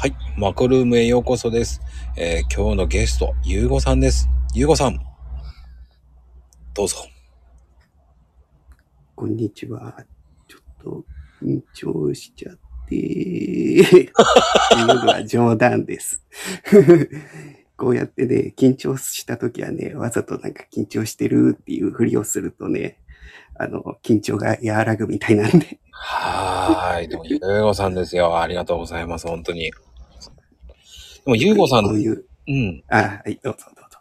はい。マコルームへようこそです。えー今日のゲスト、ゆうごさんです。ゆうごさん。どうぞ。こんにちは。ちょっと緊張しちゃって。いうのは冗談です。こうやってね、緊張した時はね、わざとなんか緊張してるっていうふりをするとね、あの、緊張が和らぐみたいなんで。はーい。でも、ゆうごさんですよ。ありがとうございます。本当に。でも、ゆうごさん、こういう、うん。あ、はい、どうぞどうぞ。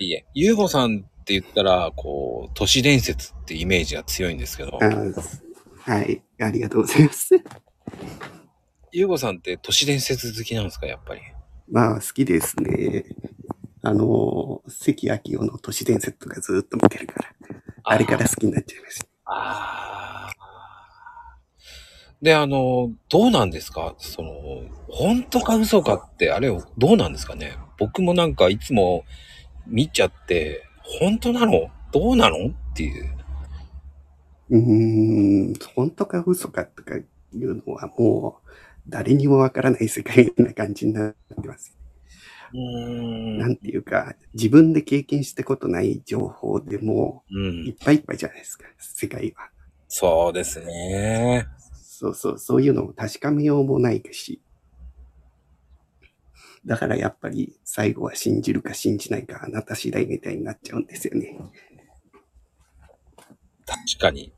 いいえ。ゆうごさんって言ったら、こう、都市伝説ってイメージが強いんですけど、あはい、ありがとうございます。ゆうごさんって都市伝説好きなんですか、やっぱり？まあ、好きですね。あの、関明夫の都市伝説とかずっと見てるから、あれから好きになっちゃいました。ああ。で、あの、どうなんですか？その、本当か嘘かって、あれを、どうなんですかね？僕もなんかいつも見ちゃって、本当なの？どうなの？っていう。うーん、本当か嘘かとかいうのはもう誰にもわからない世界な感じになってます。うーん。なんていうか、自分で経験したことない情報でもうんいっ。ぱいいっぱいじゃないですか、世界は。そうですね。そうそう、そういうのを確かめようもないし。だからやっぱり最後は信じるか信じないかあなた次第みたいになっちゃうんですよね。確かに。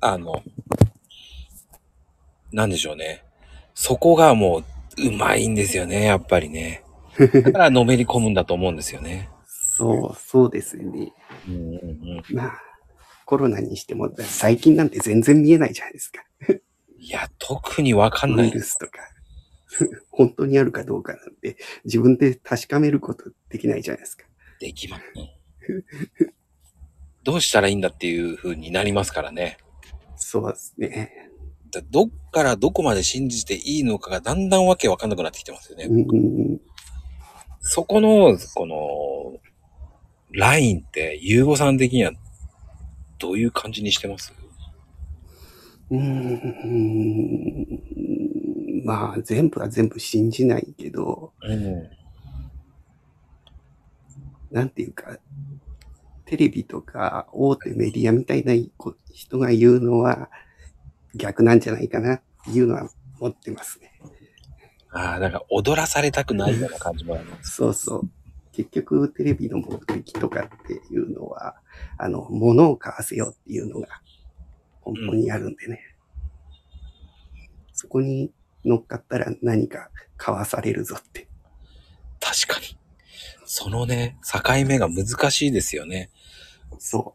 あの、なんでしょうね。そこがもう、うまいんですよね、やっぱりね。だからのめり込むんだと思うんですよね。そう、そうですよね。うんうんうん。まあ、コロナにしても最近なんて全然見えないじゃないですか。いや、特にわかんなウいイルスとか、本当にあるかどうかなんて、自分で確かめることできないじゃないですか。できますね。どうしたらいいんだっていう風になりますからね。そうですね。だどっからどこまで信じていいのかがだんだんわけわかんなくなってきてますよね。うん、そこの、この、ラインって、ゆうごさん的には、どういう感じにしてます？うーん、まあ、全部は全部信じないけど、うん。なんていうか、テレビとか大手メディアみたいな人が言うのは逆なんじゃないかなっていうのは思ってますね。ああ、なんか踊らされたくないような感じもあります。そうそう。結局、テレビの目的とかっていうのは、あの、物を買わせようっていうのが根本にあるんでね。そこに乗っかったら何か買わされるぞって。確かに。そのね、境目が難しいですよね。そ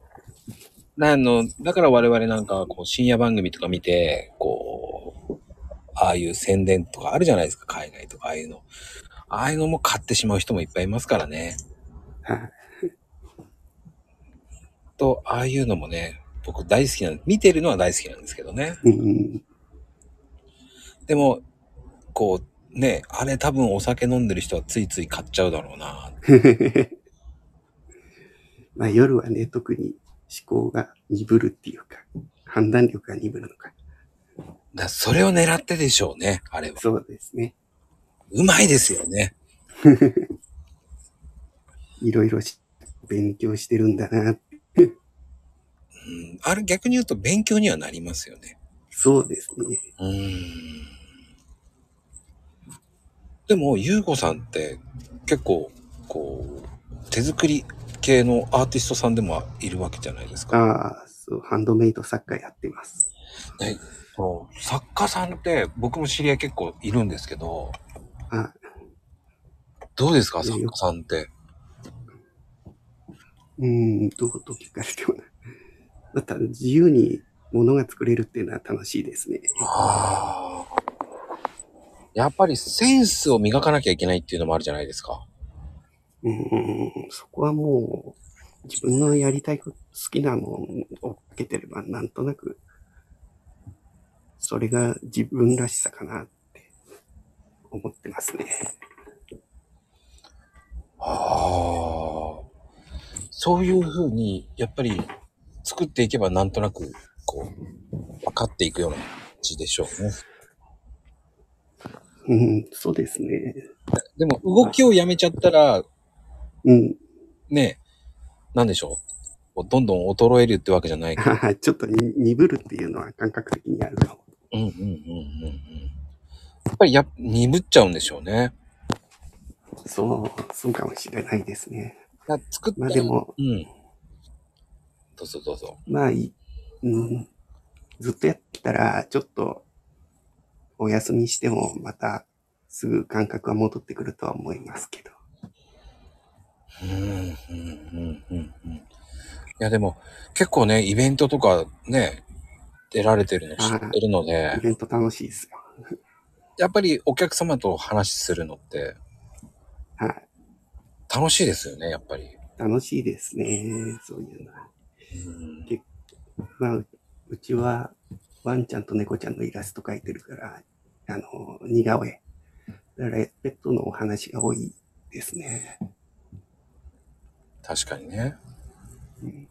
あの、だから我々なんか、こう、深夜番組とか見て、こう、ああいう宣伝とかあるじゃないですか、海外とか、ああいうの。ああいうのも買ってしまう人もいっぱいいますからね。う。はい。と、ああいうのもね、僕大好きなん見てるのは大好きなんですけどね。うん。でも、こう、ね、あれ多分お酒飲んでる人はついつい買っちゃうだろうな。まあ夜はね、特に思考が鈍るっていうか、判断力が鈍るのか。だそれを狙ってでしょうね、あれは。そうですね。うまいですよね。いろいろし勉強してるんだな。うん。あれ逆に言うと勉強にはなりますよね。そうですね。うーん。でも、ゆうこさんって結構、こう、手作り系のアーティストさんでもいるわけじゃないですか。ああ、そう、ハンドメイド作家やってます。でその作家さんって僕も知り合い結構いるんですけど、あどうですか作家さんって？うーん、どうと聞かれてもな。また自由に物が作れるっていうのは楽しいですね。ああ。やっぱりセンスを磨かなきゃいけないっていうのもあるじゃないですか。うーん、そこはもう自分のやりたいこと、好きなものをかけてればなんとなく、それが自分らしさかなって思ってますね。ああ。そういうふうに、やっぱり作っていけばなんとなく、こう、分かっていくような感じでしょうね。うん、そうですね。でも動きをやめちゃったら、うん。ね、なんでしょう。どんどん衰えるってわけじゃない ちょっとに鈍るっていうのは感覚的にあるかも。うんうんうんうんうん。やっぱりや、鈍っちゃうんでしょうね。そう、そうかもしれないですね。だから作ったまあでも、うん。どうぞどうぞ。まあいい、うん、ずっとやってたら、ちょっと、お休みしても、また、すぐ感覚は戻ってくるとは思いますけど。うん、うん、うん、うん。うんいや、でも、結構ね、イベントとかね、出られてるの知ってるのでイ、ベント楽しいですよ。やっぱりお客様と話するのってはい。楽しいですよね、やっぱり。楽しいですね。そういうのは。うんまあ、ううちは、ワンちゃんと猫ちゃんのイラスト描いてるから、あの、似顔絵。だから、ペットのお話が多いですね。確かにね。うん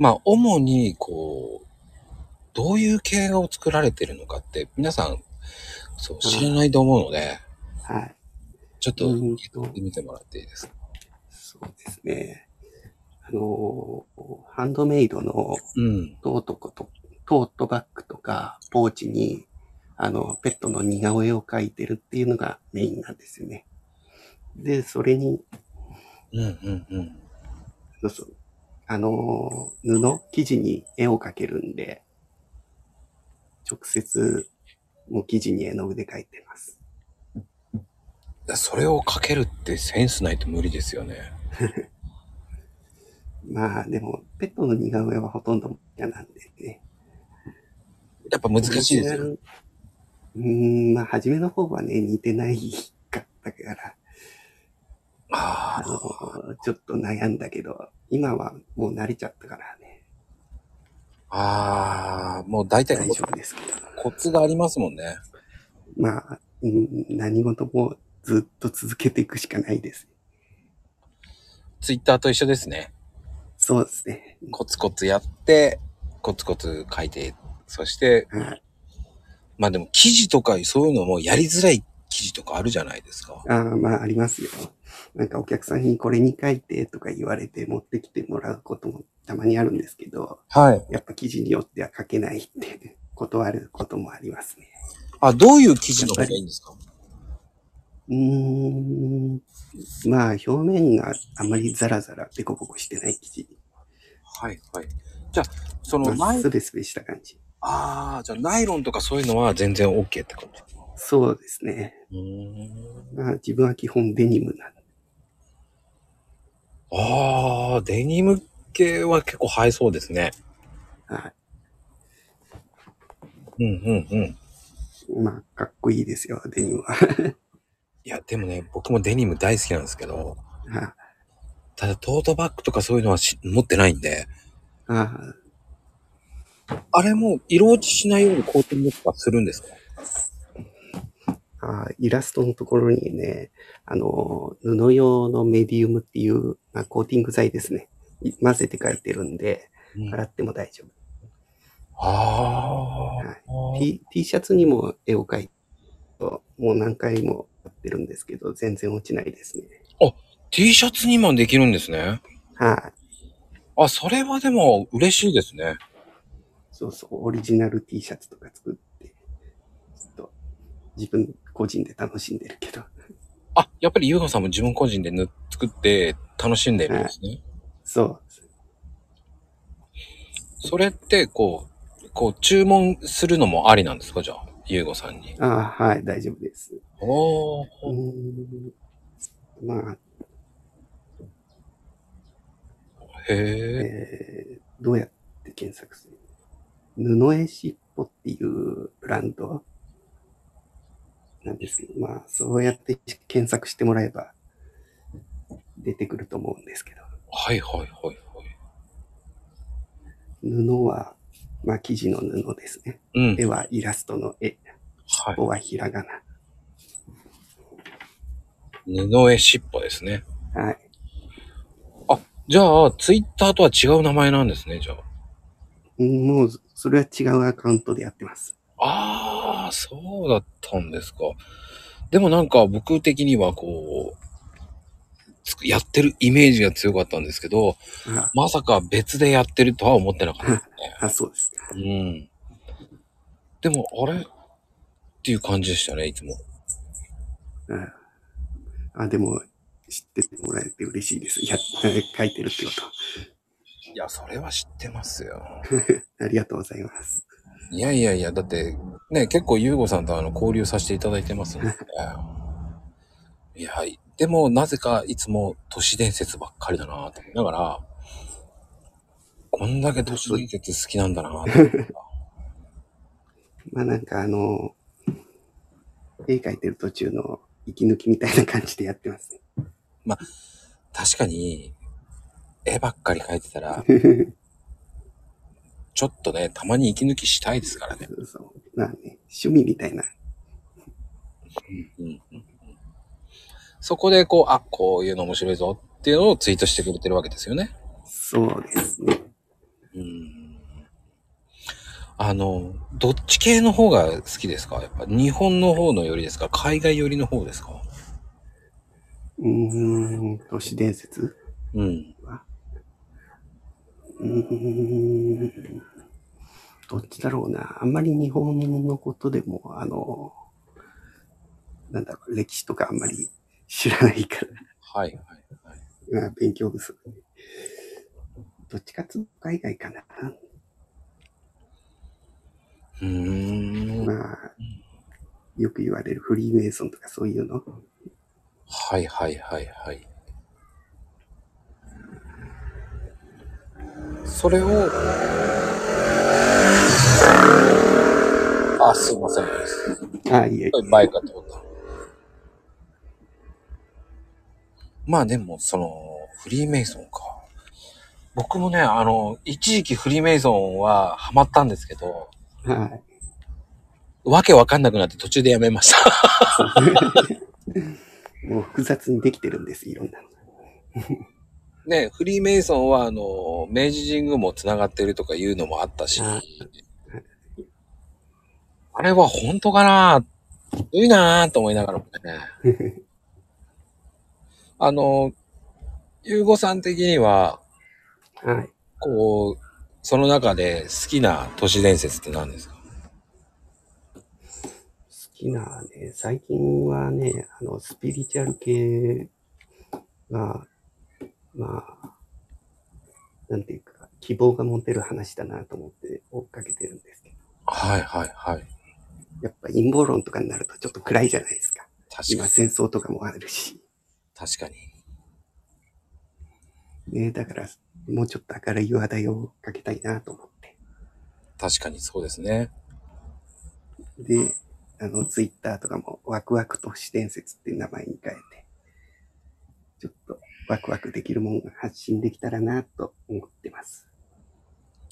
まあ、主に、こう、どういう系画を作られてるのかって、皆さん、そう、知らないと思うので、はい。ちょっとうん言ってもらっていいですか？そうですね。あの、ハンドメイドのうん。トートこと、トートバッグとかポーチに、あの、ペットの似顔絵を描いてるっていうのがメインなんですよね。で、それに、うんうんうん。そう、あの、布、生地に絵を描けるんで、直接、もう生地に絵の具で描いてます。それをかけるってセンスないと無理ですよね。まあ、でも、ペットの似顔絵はほとんど嫌なんでね。やっぱ難しいですうーん、まあ、初めの方はね、似てないかったから、あああ。の、ちょっと悩んだけど、今はもう慣れちゃったからね、ああ、もう大体大丈夫ですけど。コツがありますもんね。まあ、うん何事もずっと続けていくしかないです。ツイッターと一緒ですね。そうですね。コツコツやって、コツコツ書いて、そして、はい。まあでも記事とかそういうのもやりづらい記事とかあるじゃないですか。ああ、まあ、ありますよ。なんかお客さんにこれに書いてとか言われて持ってきてもらうこともたまにあるんですけど、はい。やっぱ記事によっては書けないって断ることもありますね。あ、どういう記事の方がいいんですか？うーん。まあ、表面があまりザラザラデコボコしてない生地。はいはい。じゃあ、そのまあ、スベスベした感じ。ああ、じゃあナイロンとかそういうのは全然 OK って感じ。そうですね。まあ、自分は基本デニムなんで。ああ、デニム系は結構映えそうですね。はい。うんうんうん。まあ、かっこいいですよ、デニムは。いや、でもね、僕もデニム大好きなんですけど、はただトートバッグとかそういうのはし持ってないんで、あああれも色落ちしないようにコーティングとかするんですか？あイラストのところにね、あの、布用のメディウムっていう、まあ、コーティング剤ですね。い混ぜて書いてるんで、うん洗っても大丈夫。ああ、T, T シャツにも絵を描いて、もう何回もやってるんですけど、全然落ちないですね。T シャツにもできるんですね。はい。あ、それはでも嬉しいですね。そうそう、オリジナル T シャツとか作って、ちょっと自分個人で楽しんでるけど、あ、やっぱりゆうがさんも自分個人で作って楽しんでるんですね。そう。それって、こう、こう、注文するのもありなんですか？じゃあ、ゆうごさんに。ああ、はい、大丈夫です。おー。まあ、へえ。えーどうやって検索する？布絵しっぽっていうブランドなんですけど、まあ、そうやって検索してもらえば出てくると思うんですけど、はいはいはいはい。布は、まあ、生地の布ですね。うん。絵はイラストの絵、はい。尾はひらが布絵しっぽですね。な。はい。じゃあ、ツイッターとは違う名前なんですね、じゃあ。うんもう、それは違うアカウントでやってます。ああ、そうだったんですか。でもなんか僕的にはこう、やってるイメージが強かったんですけど、あ、まさか別でやってるとは思ってなかったですね。あそうですか。うん。でも、あれ？っていう感じでしたね、いつも。ああ、でも、知ってもらえて嬉しいです。や、書いてるってこいや、それは知ってますよ。と。ありがとうございます。いやいやいや、だって、ね、結構ゆうごさんとあの交流させていただいてますので。いや、はい。でも、なぜかいつも都市伝説ばっかりだなと思いながら、こんだけ都市伝説好きなんだなと まあなんかあの、絵描いてる途中の息抜きみたいな感じでやってますね。確かに、絵ばっかり描いてたら、ちょっとね、たまに息抜きしたいですからね。そうそう。まあね、趣味みたいな。うんうんうんそこでこう、あ、こういうの面白いぞっていうのをツイートしてくれてるわけですよね。そうですね。うん。あの、どっち系の方が好きですか？やっぱ日本の方のよりですか？海外寄りの方ですか？うーん、都市伝説？うん。うーん、どっちだろうな。あんまり日本のことでも、あの、なんだろう、歴史とかあんまり知らないから。はいはいはい。まあ、勉強不足で。どっちかっつうと海外かな。うーん。まあ、よく言われるフリーメイソンとかそういうの。はいはいはいはい。それを、あ、すいません。ああ、いえ。前かと思った。まあでも、その、フリーメイソンか。僕もね、あの、一時期フリーメイソンはハマったんですけど、はい。わけわかんなくなって途中でやめました。もう複雑にできてるんです、いろんなの。ね、フリーメイソンは、あの、明治神宮も繋がってるとかいうのもあったし、ああれは本当かな？いいなぁと思いながらもね。あの、ゆうごさん的には、はい。こう、その中で好きな都市伝説って何ですか？好きなね、最近はね、あの、スピリチュアル系が、まあ、なんていうか、希望が持てる話だなと思って追っかけてるんですけど、はいはいはい。やっぱ陰謀論とかになるとちょっと暗いじゃないですか。確かに。今戦争とかもあるし。確かに。ね、だから、もうちょっと明るい話題をかけたいなと思って。確かにそうですね。で、あの、ツイッターとかもワクワク都市伝説っていう名前に変えて、ちょっとワクワクできるものが発信できたらなと思ってます。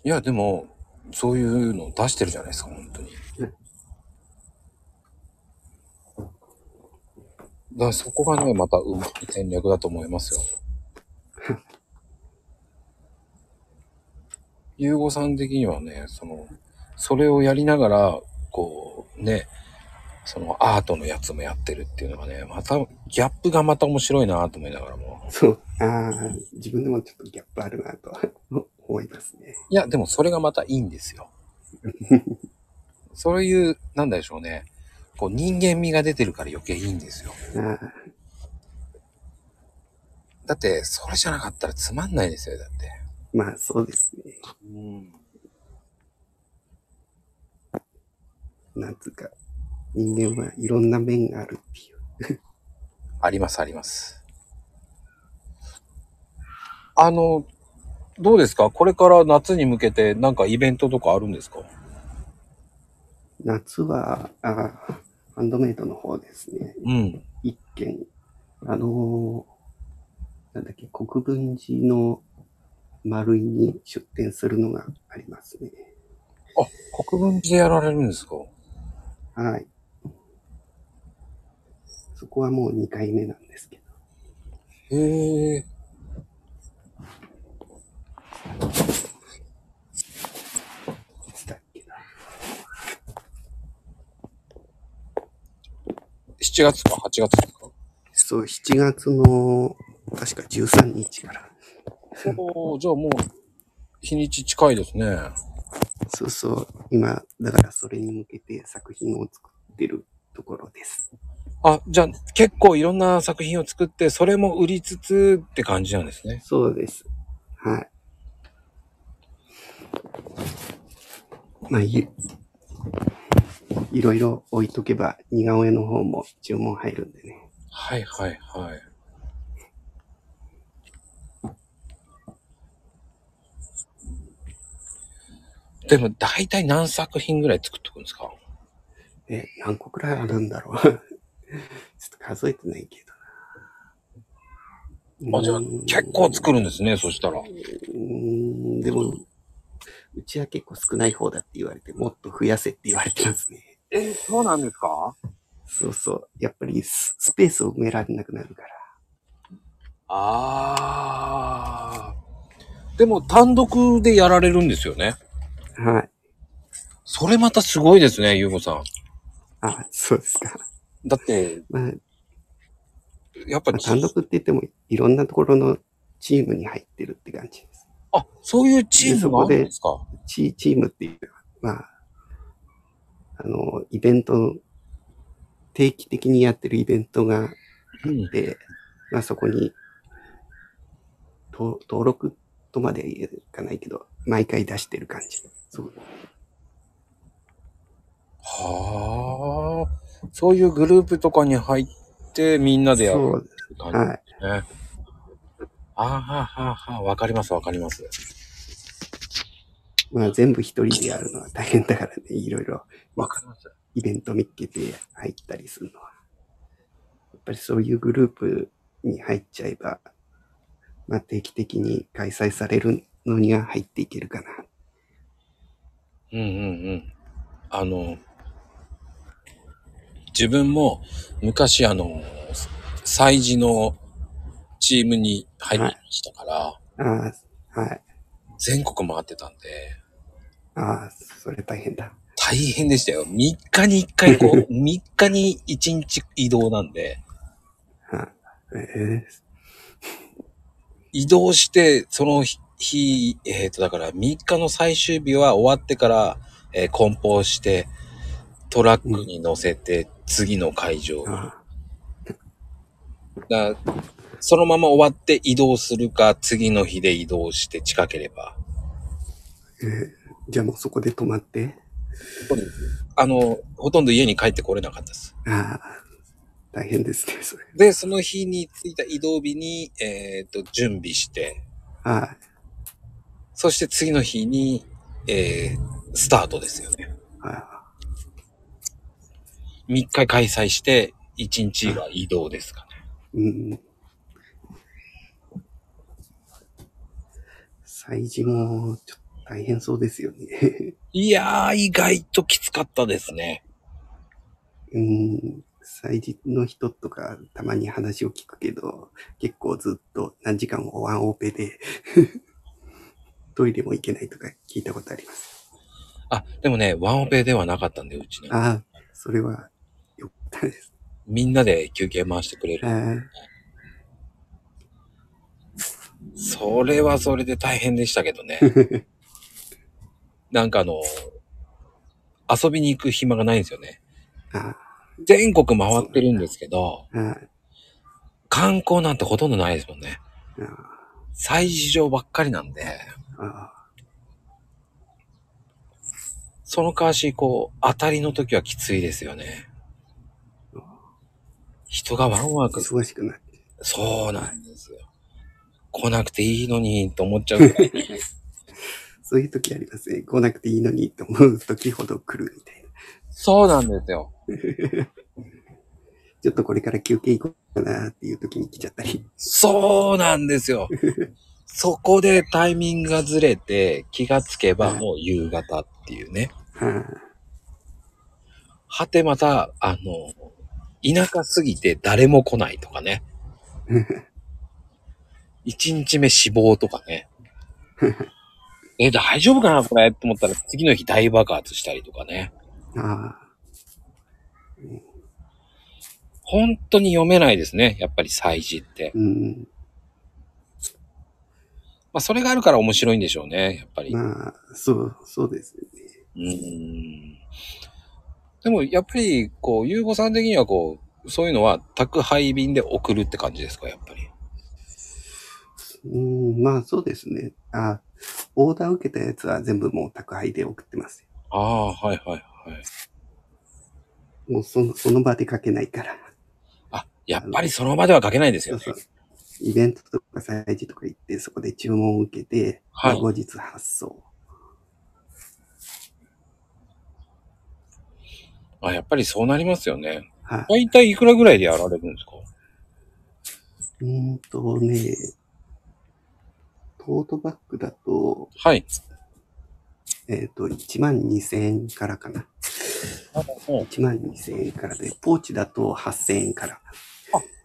いや、でも、そういうの出してるじゃないですか、本当に。うんだからそこがね、またうまい戦略だと思いますよ。ゆうごさん的にはね、その、それをやりながら、こう、ね、そのアートのやつもやってるっていうのがね、また、ギャップがまた面白いなと思いながらも。そう。ああ、自分でもちょっとギャップあるなと 思いますね。いや、でもそれがまたいいんですよ。そういう、なんでしょうね。こう人間味が出てるから余計いいんですよ。だって、それじゃなかったらつまんないですよ、だって。まあそうですね。うん。なんつうか、人間はいろんな面があるっていう。あります、あります。あの、どうですか？これから夏に向けてなんかイベントとかあるんですか？夏は、ああ、ハンドメイドの方ですね。うん。一軒、あのーなんだっけ、国分寺の丸井に出店するのがありますね。あ、国分寺でやられるんですか？はい。そこはもう2回目なんですけど。へえ。いつだっけな。7月か8月ですか？そう、7月の、確か13日から。おーじゃあもう、日にち近いですね。そうそう、今、だからそれに向けて作品を作ってるところです。あ、じゃあ結構いろんな作品を作って、それも売りつつって感じなんですね。そうです。はい。まあ、い、いろいろ置いとけば似顔絵の方も注文入るんでね。はいはいはい。でも大体何作品ぐらい作っておくんですか？え、何個くらいあるんだろう。ちょっと数えてないけどな。あ、じゃあ結構作るんですね、そしたら。うーん、でも、うちは結構少ない方だって言われて、もっと増やせって言われてますね。え、そうなんですか？そうそう。やっぱりススペースを埋められなくなるから。あー。でも単独でやられるんですよね。はい。それまたすごいですね、ゆうごさん。あ、そうですか。だって、まあ、やっぱまあ、単独って言っても、いろんなところのチームに入ってるって感じです。あ、そういうチームもあるんですか？チチームっていうのは、まあ、あの、イベント、定期的にやってるイベントがあうんって、まあそこに、と登録とまではいかないけど、毎回出してる感じ。そう。はあ。そういうグループとかに入ってみんなでやる。感じはい。ですね。はあはあはあ、わかりますわかります。まあ全部一人でやるのは大変だからね、いろいろわかります。イベント見っけて入ったりするのは。やっぱりそういうグループに入っちゃえば、まあ定期的に開催されるのには入っていけるかな。うんうんうん。あの、自分も昔あの、祭事のチームに入ってましたから、ああ、はい。全国回ってたんで、ああ、それ大変だ。大変でしたよ。3日に1回こう、3日に1日移動なんで、はえ移動して、その日、えっ、と、だから3日の最終日は終わってから、えー梱包して、トラックに乗せて、次の会場だそのまま終わって移動するか、次の日で移動して近ければ。えーじゃあもうそこで泊まって。あの、ほとんど家に帰ってこれなかったです。ああ、大変ですね、それ。で、その日に着いた移動日に、えっ、と、準備して、はそして次の日に、えー、スタートですよね。い。あ3日開催して、1日は移動ですかね。うん。祭事もちょっと大変そうですよね。いやー、意外ときつかったですね。うん。祭事の人とかたまに話を聞くけど、結構ずっと何時間もワンオペで、トイレも行けないとか聞いたことあります。あ、でもね、ワンオペではなかったんで、うちね。ああ、それはったです。みんなで休憩回してくれる。あそれはそれで大変でしたけどね。なんかあの、遊びに行く暇がないんですよね。あ、全国回ってるんですけど、観光なんてほとんどないですもんね。あ催事場ばっかりなんで、その代わし、こう、当たりの時はきついですよね。人がワンワーク、忙しくなって。そうなんですよ。来なくていいのに、と思っちゃう。そういう時ありますね。来なくていいのにと思う時ほど来るみたいな。そうなんですよ。ちょっとこれから休憩行こうかなっていう時に来ちゃったり。そうなんですよ。そこでタイミングがずれて、気がつけばはいもう夕方っていうね。ははてまた、あの、田舎すぎて誰も来ないとかね。あ、一日目死亡とかね。え、大丈夫かなこれと思ったら次の日大爆発したりとかね。ああ、本当に読めないですね。やっぱり祭事って。うん。まあそれがあるから面白いんでしょうね。やっぱり。まあ、そう、そうですよね。うーん。でもやっぱり、こう、ゆうごさん的にはこう、そういうのは宅配便で送るって感じですか、やっぱり？うん、まあそうですね。あオーダー受けたやつは全部もう宅配で送ってますよ。ああ、はいはいはい。もうその、その場で書けないから。あ、やっぱりその場では書けないですよねそう。そう。イベントとか催事とか行って、そこで注文を受けて、はいまあ後日発送。あ、やっぱりそうなりますよね。はい。大体いくらぐらいでやられるんですか？うーんとね、トートバッグだと、はい。えっ、と、1万2000円からかな。1万2000円からで、ポーチだと8000円から。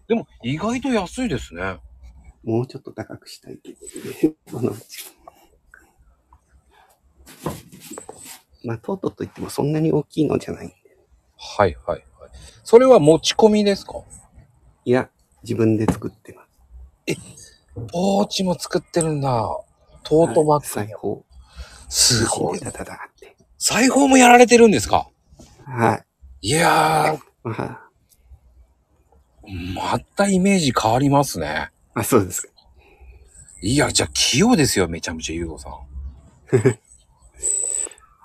でも意外と安いですね。もうちょっと高くしたいけどね。このうちまあ、トートといってもそんなに大きいのじゃない。はいはいはい。それは持ち込みですか？いや、自分で作ってます。ポーチも作ってるんだ。トートバッグ。裁縫。すごい。ダダダって。裁縫もやられてるんですか？はい。いやまあ、ー、またイメージ変わりますね。あ、そうですか。いや、じゃあ器用ですよ、めちゃめちゃゆうごさん。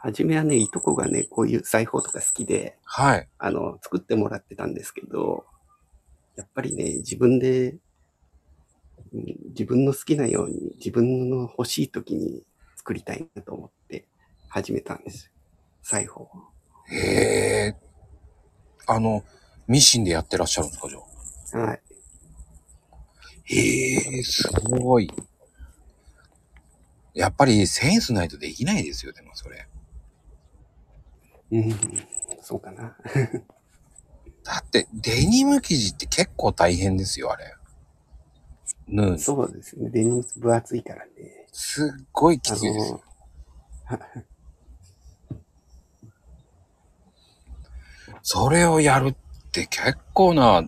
はじめはね、いとこがね、こういう裁縫とか好きで、はい。あの、作ってもらってたんですけど、やっぱりね、自分で、うん自分の好きなように、自分の欲しい時に作りたいなと思って始めたんですよ。裁縫。へえ。あの、ミシンでやってらっしゃるんですか、じゃあ？はい。へえ、すごい。やっぱりセンスないとできないですよ、でもそれ。うん、そうかな。だって、デニム生地って結構大変ですよ、あれ。縫う。そうですね。デニム分厚いからね。すっごいきあついです。の、それをやるって結構な、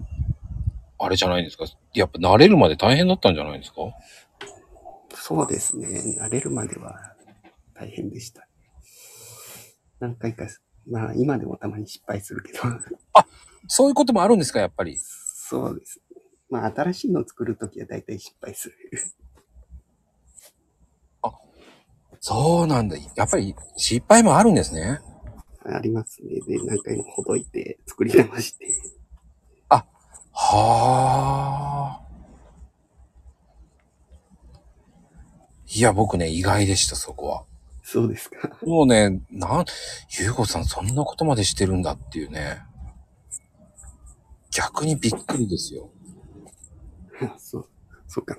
あれじゃないですか。やっぱ慣れるまで大変だったんじゃないですか？そうですね。慣れるまでは大変でした。何回か、まあ今でもたまに失敗するけど、そういうこともあるんですか、やっぱり？そうです。まあ新しいのを作るときは大体失敗する。そうなんだ。やっぱり失敗もあるんですね。ありますね。で、何回もほどいて作り直して。はあ。いや、僕ね、意外でした、そこは。そうですか。もうね、なん、ゆうごさんそんなことまでしてるんだっていうね。逆にびっくりですよ。そう、そうか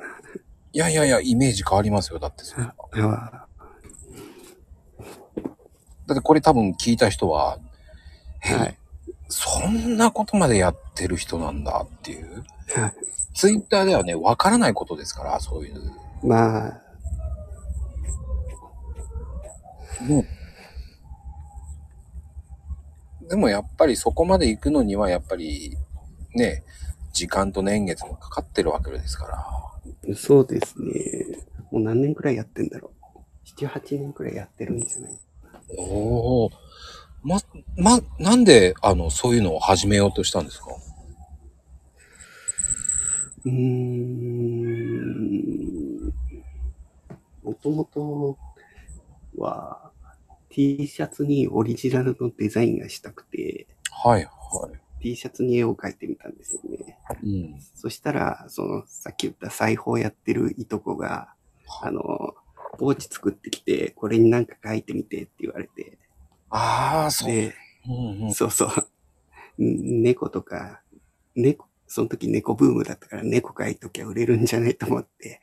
いやいやいや、イメージ変わりますよ。だってそれな。あだってこれ多分聞いた人は、え、はい。そんなことまでやってる人なんだっていう。はい。ツイッターではね、わからないことですから、そういう。まあ、ねでもやっぱりそこまで行くのにはやっぱりね、時間と年月もかかってるわけですから。そうですね。もう何年くらいやってんだろう。7、8年くらいやってるんじゃない？おお。ま、ま、なんであの、そういうのを始めようとしたんですか？うーん。もともとは T シャツにオリジナルのデザインがしたくて、はい、は T シャツに絵を描いてみたんですよね。い。うん。そしたら、その、さっき言った裁縫やってるいとこが、あの、ポーチ作ってきて、これになんか描いてみてって言われて、ああ、そう。で、うんうん。そうそう。ん猫とか、猫、その時猫ブームだったから猫描いときゃ売れるんじゃないと思って、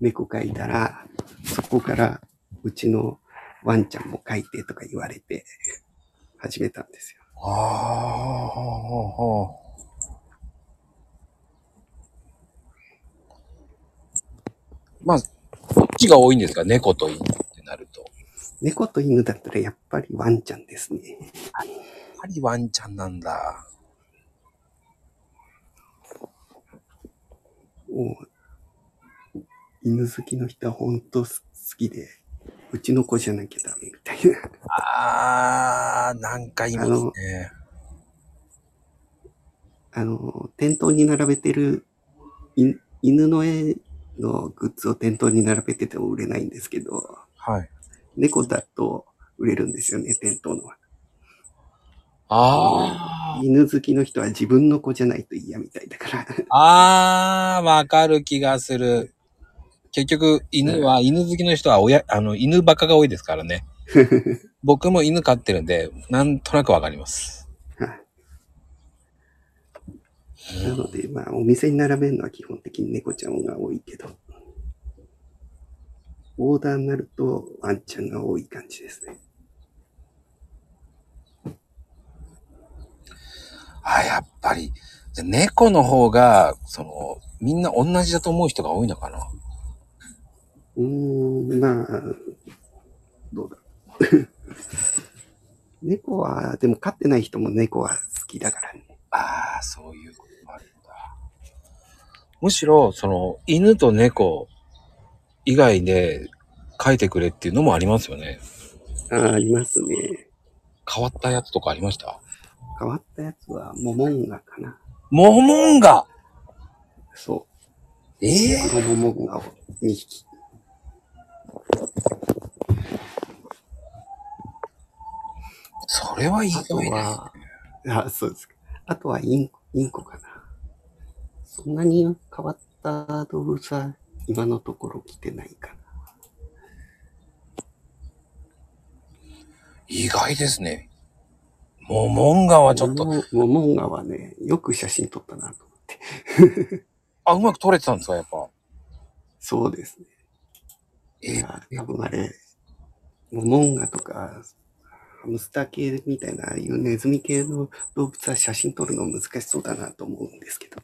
猫描いたら、そこからうちのワンちゃんも描いてとか言われて、始めたんですよ。ああ、はあ。まあ、ちが多いんですか？猫と犬ってなると。やっ猫と犬だったらやっぱりワンちゃんですね。ぱりワンちゃんなんだ。もう、犬好きの人は本当好きで、うちの子じゃなきゃダメみたいな。あー、なんかいますね。あの、店頭に並べてるい犬の絵のグッズを店頭に並べてても売れないんですけど、はい。猫だと売れるんですよね、店頭のは。あー。犬好きの人は自分の子じゃないと嫌みたいだから。あー、わかる気がする。結局、犬は、犬好きの人は親、あの、犬バカが多いですからね。僕も犬飼ってるんで、なんとなくわかります。なので、まあ、お店に並べるのは基本的に猫ちゃんが多いけど、オーダーになるとワンちゃんが多い感じですね。あ、やっぱり、猫の方が、その、みんな同じだと思う人が多いのかな。うーん、まあ、どうだ。猫は、でも飼ってない人も猫は好きだからね。ああ、そういうこともあるんだ。むしろ、その、犬と猫以外で描いてくれっていうのもありますよね。ああ、ありますね。変わったやつとかありました？変わったやつはモモンガかな。モモンガそええう。モモンガを2匹。それは意あと外だ。は、あ、そうですか。あとはインコ、インコかな。そんなに変わった動物は今のところ来てないかな。意外ですね。モモンガはちょっと、モモモンガはね、よく写真撮ったなと思って。あ、うまく撮れてたんですか、やっぱ。そうですね。えいや、多分あれ、モモンガとか、ハムスター系みたいな、ああいうネズミ系の動物は写真撮るの難しそうだなと思うんですけど。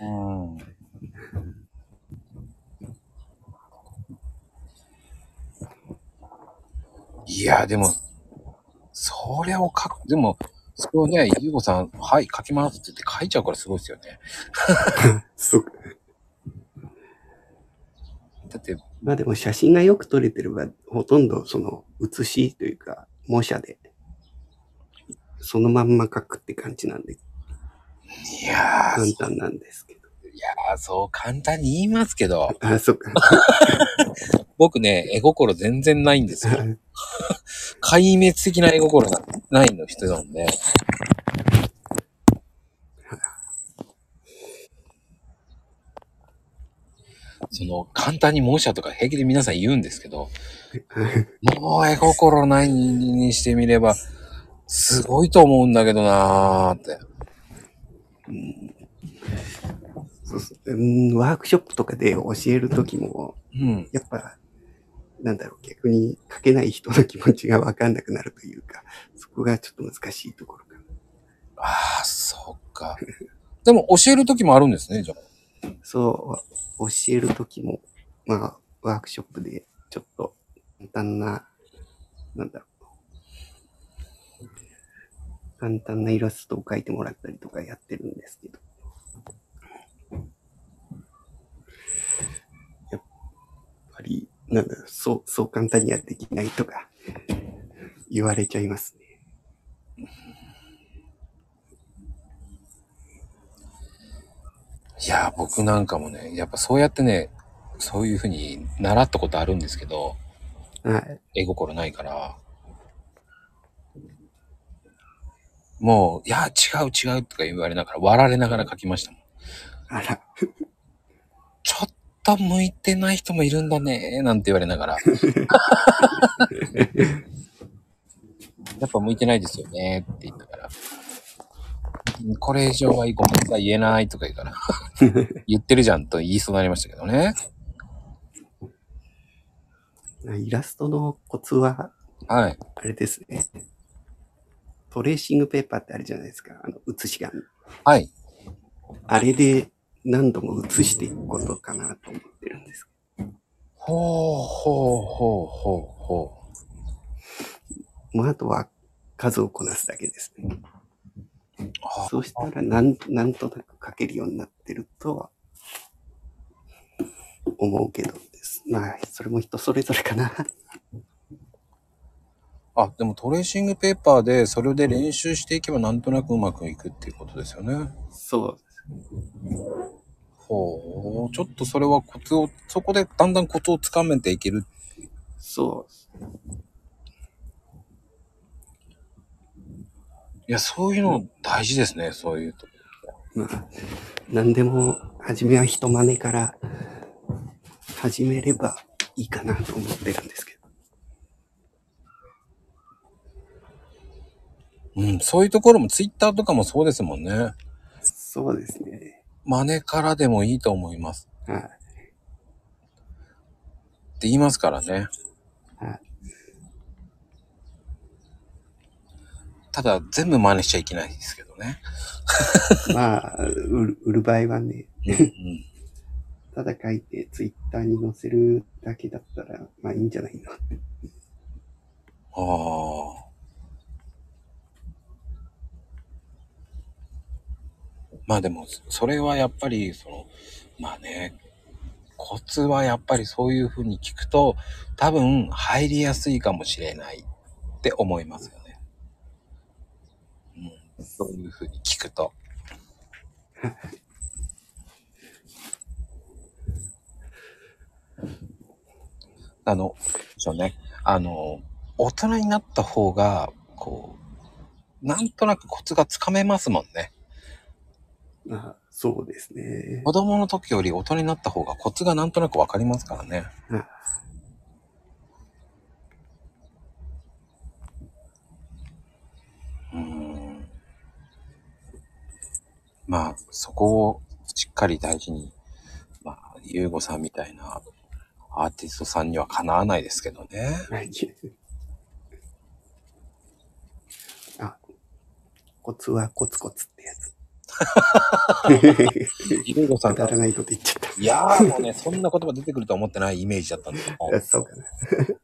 うん。いや、でも、それを書く、でも、それをね、ゆうごさん、はい、書きますって言って書いちゃうからすごいですよね。そう。だって、まあでも写真がよく撮れてれば、ほとんどその写しというか、模写で、そのまんま描くって感じなんで、いやー、簡単なんですけど。いやー、そう簡単に言いますけど、あ、そっか。僕ね、絵心全然ないんですよ。壊滅的な絵心がないの人なんで。その、簡単に模写とか平気で皆さん言うんですけど、もう絵心ないにしてみれば、すごいと思うんだけどなーって。そうそううんワークショップとかで教えるときも、うん。やっぱ、なんだろう、逆に書けない人の気持ちがわかんなくなるというか、そこがちょっと難しいところかな。ああ、そっか。でも教える時もあるんですね、じゃあ。そう、教えるときも、まあ、ワークショップでちょっと簡単な、なんだろう。簡単なイラストを描いてもらったりとかやってるんですけど。やっぱり、なんだろう、そう、そう簡単にはできないとか、言われちゃいますね。いや、僕なんかもね、やっぱそうやってね、そういうふうに習ったことあるんですけど、はい。絵心ないから、もう、いや、違う違うとか言われながら、笑われながら描きましたもん。あら、ちょっと向いてない人もいるんだね、なんて言われながら。やっぱ向いてないですよね、って言ったから。これ以上はごめんなさい、言えないとか言うから。言ってるじゃんと言いそうになりましたけどね。イラストのコツは、はい。あれですね。トレーシングペーパーってあるじゃないですか。あの、写し紙。はい。あれで何度も写していくことかなと思ってるんです。ほうほうほうほうほもうあとは数をこなすだけですね。そうしたらなん、なんとなく書けるようになってるとは思うけどです。まあ、それも人それぞれかな。あ、でもトレーシングペーパーでそれで練習していけばなんとなくうまくいくっていうことですよね。そう。ほう。ちょっとそれはコツを、そこでだんだんコツをつかめていける。そう。いや、そういうの大事ですね、そういうと。まあ、何でも、初めは人真似から始めればいいかなと思ってるんですけど。うん、そういうところもツイッターとかもそうですもんね。そうですね。真似からでもいいと思います。はい。って言いますからね。はい。ただ、全部真似しちゃいけないですけどね。まあ、売る場合はね、うん、うん。ただ書いてツイッターに載せるだけだったら、まあいいんじゃないの？ああ。まあでも、それはやっぱり、その、まあね、コツはやっぱりそういうふうに聞くと、多分入りやすいかもしれないって思いますよそういうふうに聞くと。あの、そうね、あの、大人になった方が、こう、なんとなくコツがつかめますもんね。まあ、そうですね。子供の時より大人になった方がコツがなんとなくわかりますからね。あうーん。まあ、そこをしっかり大事に、まあ、ゆうごさんみたいなアーティストさんにはかなわないですけどね。はい。あ、コツはコツコツってやつ。ゆうごさんがらないこと言っちゃっいやーもうね、そんな言葉出てくるとは思ってないイメージだったんですけどた。そうかな。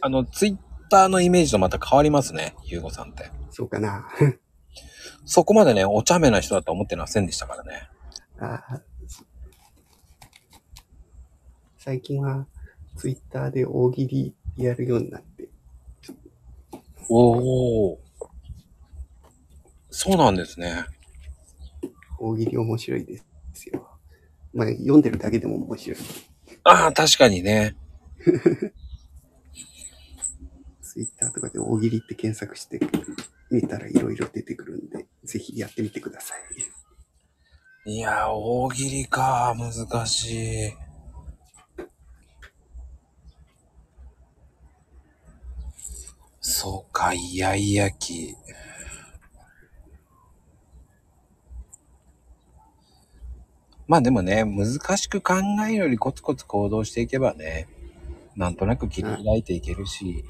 あの、ツイッターのイメージとまた変わりますね、ゆうごさんって。そうかな。そこまでね、お茶目な人だと思ってませんでしたからね。あ最近はツイッターで大喜利やるようになって、おお。そうなんですね。大喜利面白いですよ。まあ、読んでるだけでも面白い。ああ、確かにね。ツイッターとかで大喜利って検索してみたらいろいろ出てくるんで、ぜひやってみてください。いやー、大喜利か、難しい。そうか、イヤイヤ期。まあでもね、難しく考えるよりコツコツ行動していけばね、なんとなく切り開いていけるし、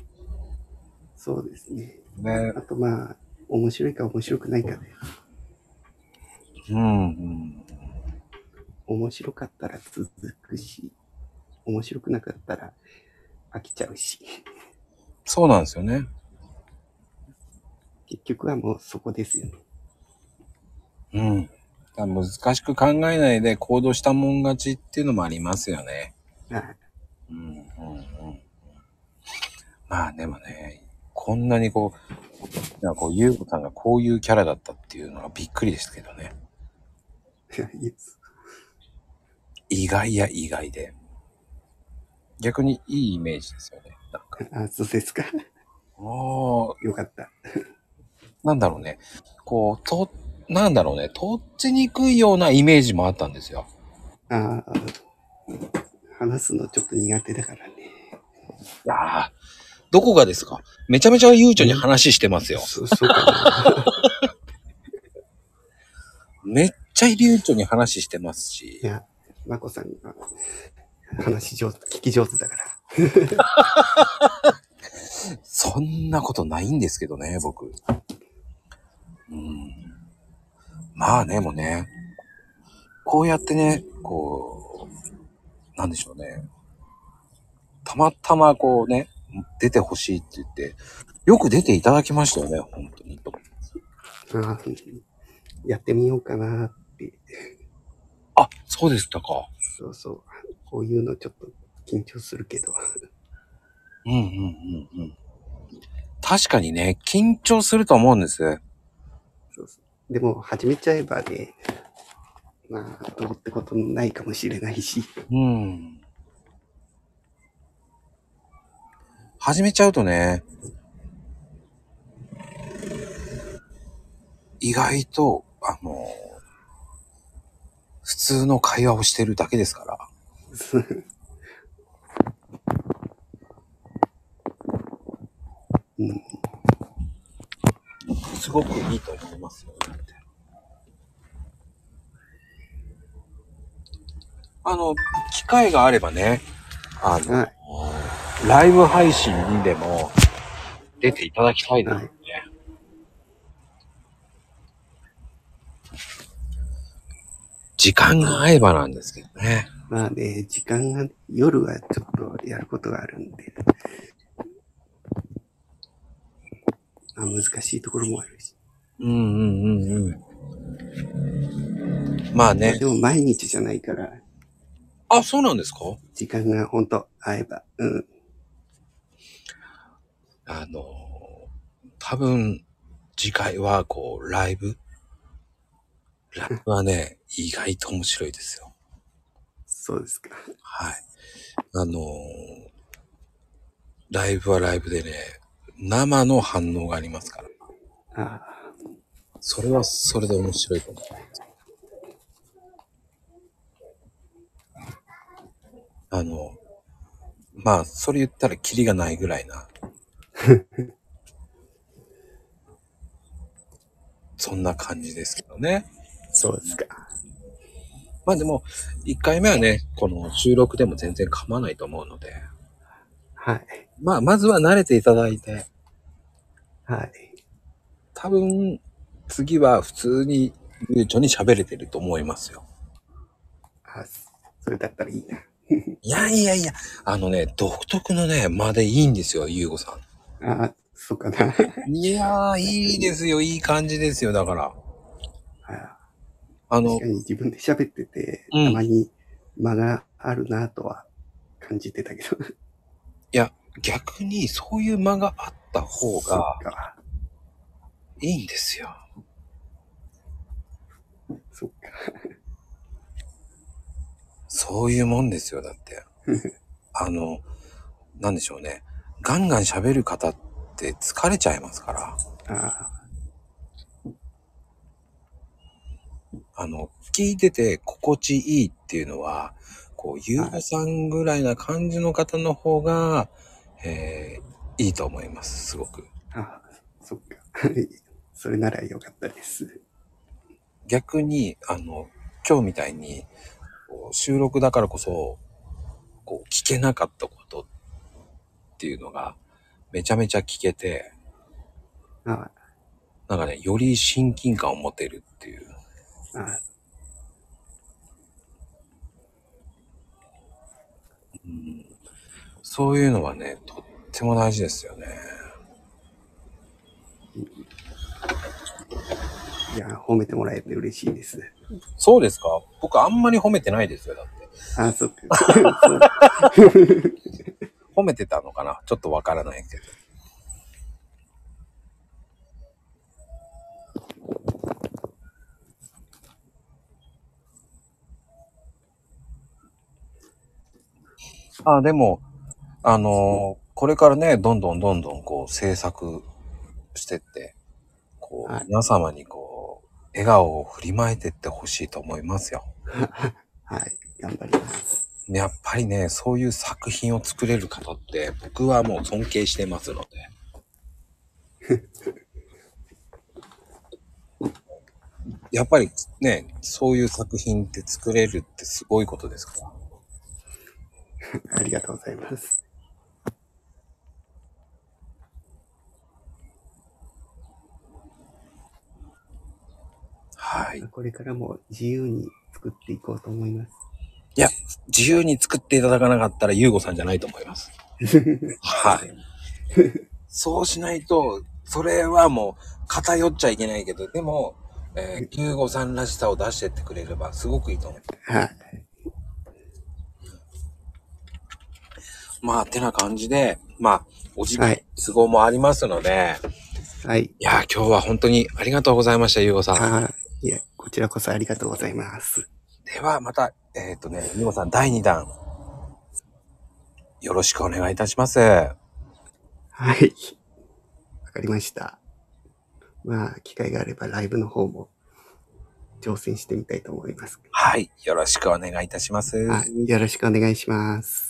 そうですね。ね。あとまあ、面白いか面白くないかで、うん、うん。面白かったら続くし、面白くなかったら飽きちゃうし、そうなんですよね。結局はもうそこですよね。うん。難しく考えないで行動したもん勝ちっていうのもありますよね。はい。うんうんうん。まあでもね、こんなにこう、なんかこう、ゆうこさんがこういうキャラだったっていうのがびっくりですけどね。いやいいです意外や意外で。逆にいいイメージですよね。なんか。あ、そうですか。ああ、よかった。なんだろうね。こう、と、なんだろうね。とっちにくいようなイメージもあったんですよ。ああ、話すのちょっと苦手だからね。いやーどこがですか？めちゃめちゃ悠長に話してますよ。そ そうかめっちゃ悠長に話してますな。いし。や、まこさんが話上手、聞き上手だから。そんなことないんですけどね、僕。うん。まあね、もうね、こうやってね、こう、なんでしょうね。たまたまこうね、出てほしいって言って、よく出ていただきましたよね、本当に。あやってみようかなって。あ、そうでしたか。そうそう。こういうのちょっと緊張するけど。うんうんうんうん。確かにね、緊張すると思うんです。そうそうでも始めちゃえばね、まあ、どうってことないかもしれないし。うん。始めちゃうとね、意外と、あの、普通の会話をしてるだけですから。うん、すごくいいと思いますよ。だってあの、機会があればね、あの、はいライブ配信にでも出ていただきたいですよね。時間が合えばなんですけどね。まあね、時間が、夜はちょっとやることがあるんで。まあ、難しいところもあるし。うんうんうんうん。まあね。でも毎日じゃないから、あ、そうなんですか？時間がほんと合えば。うん。あの、多分、次回は、こう、ライブ？ライブはね、意外と面白いですよ。そうですか。はい。あの、ライブはライブでね、生の反応がありますから。ああ、それはそれで面白いと思う。あの、まあ、それ言ったらキリがないぐらいな。そんな感じですけどね。そうですか。まあでも、1回目はね、この収録でも全然構わないと思うので、はい。まあ、まずは慣れていただいて、はい。多分、次は普通に流暢に喋れてると思いますよ。あ、それだったらいいな。いやいやいや、あのね、独特のね、間でいいんですよ、ゆうごさああ、そうかな。ん。いやー、いいですよ、いい感じですよ、だから。ああの確か、に自分で喋ってて、うんたまに間があるなとは感じてたけど。いや、逆にそういう間があった方がか。いいんですよ。そっか。そういうもんですよ、だって。あの、なんでしょうね。ガンガン喋る方って疲れちゃいますから。ああの、聞いてて心地いいっていうのは、こう、ゆうごさんぐらいな感じの方の方が、えー、いいと思います、すごく。あ、そっか。それならよかったです。逆に、あの、今日みたいに、収録だからこそ、こう、聞けなかったことっていうのが、めちゃめちゃ聞けて、あなんかね、より親近感を持てるっていう。あ、あうんそういうのはね、とっても大事ですよね。いや、褒めてもらえて嬉しいです。そうですか？僕あんまり褒めてないですよ、だって。あ、そっか。褒めてたのかな？ちょっとわからないけど。あ、でも、あのーこれからね、どんどんどんどんこう制作してって、こう、はい皆様にこう、笑顔を振りまいてってほしいと思いますよ。はい、頑張ります。やっぱりね、そういう作品を作れる方って、僕はもう尊敬してますので。やっぱりね、そういう作品って作れるってすごいことですから。ありがとうございます。はい。これからも自由に作っていこうと思います。いや、自由に作っていただかなかったら、ゆうごさんじゃないと思います。はい。そうしないと、それはもう偏っちゃいけないけど、でも、えー、ゆうごさんらしさを出してってくれれば、すごくいいと思う。はい。まあ、てな感じで、まあ、お時間はい、都合もありますので、はい。いやー、今日は本当にありがとうございました、ゆうごさん。はい。いや、こちらこそありがとうございます。では、また、えっ、とね、ゆうごさん、第2弾、よろしくお願いいたします。はい。わかりました。まあ、機会があればライブの方も挑戦してみたいと思います。はい、よろしくお願いいたします。はい。よろしくお願いします。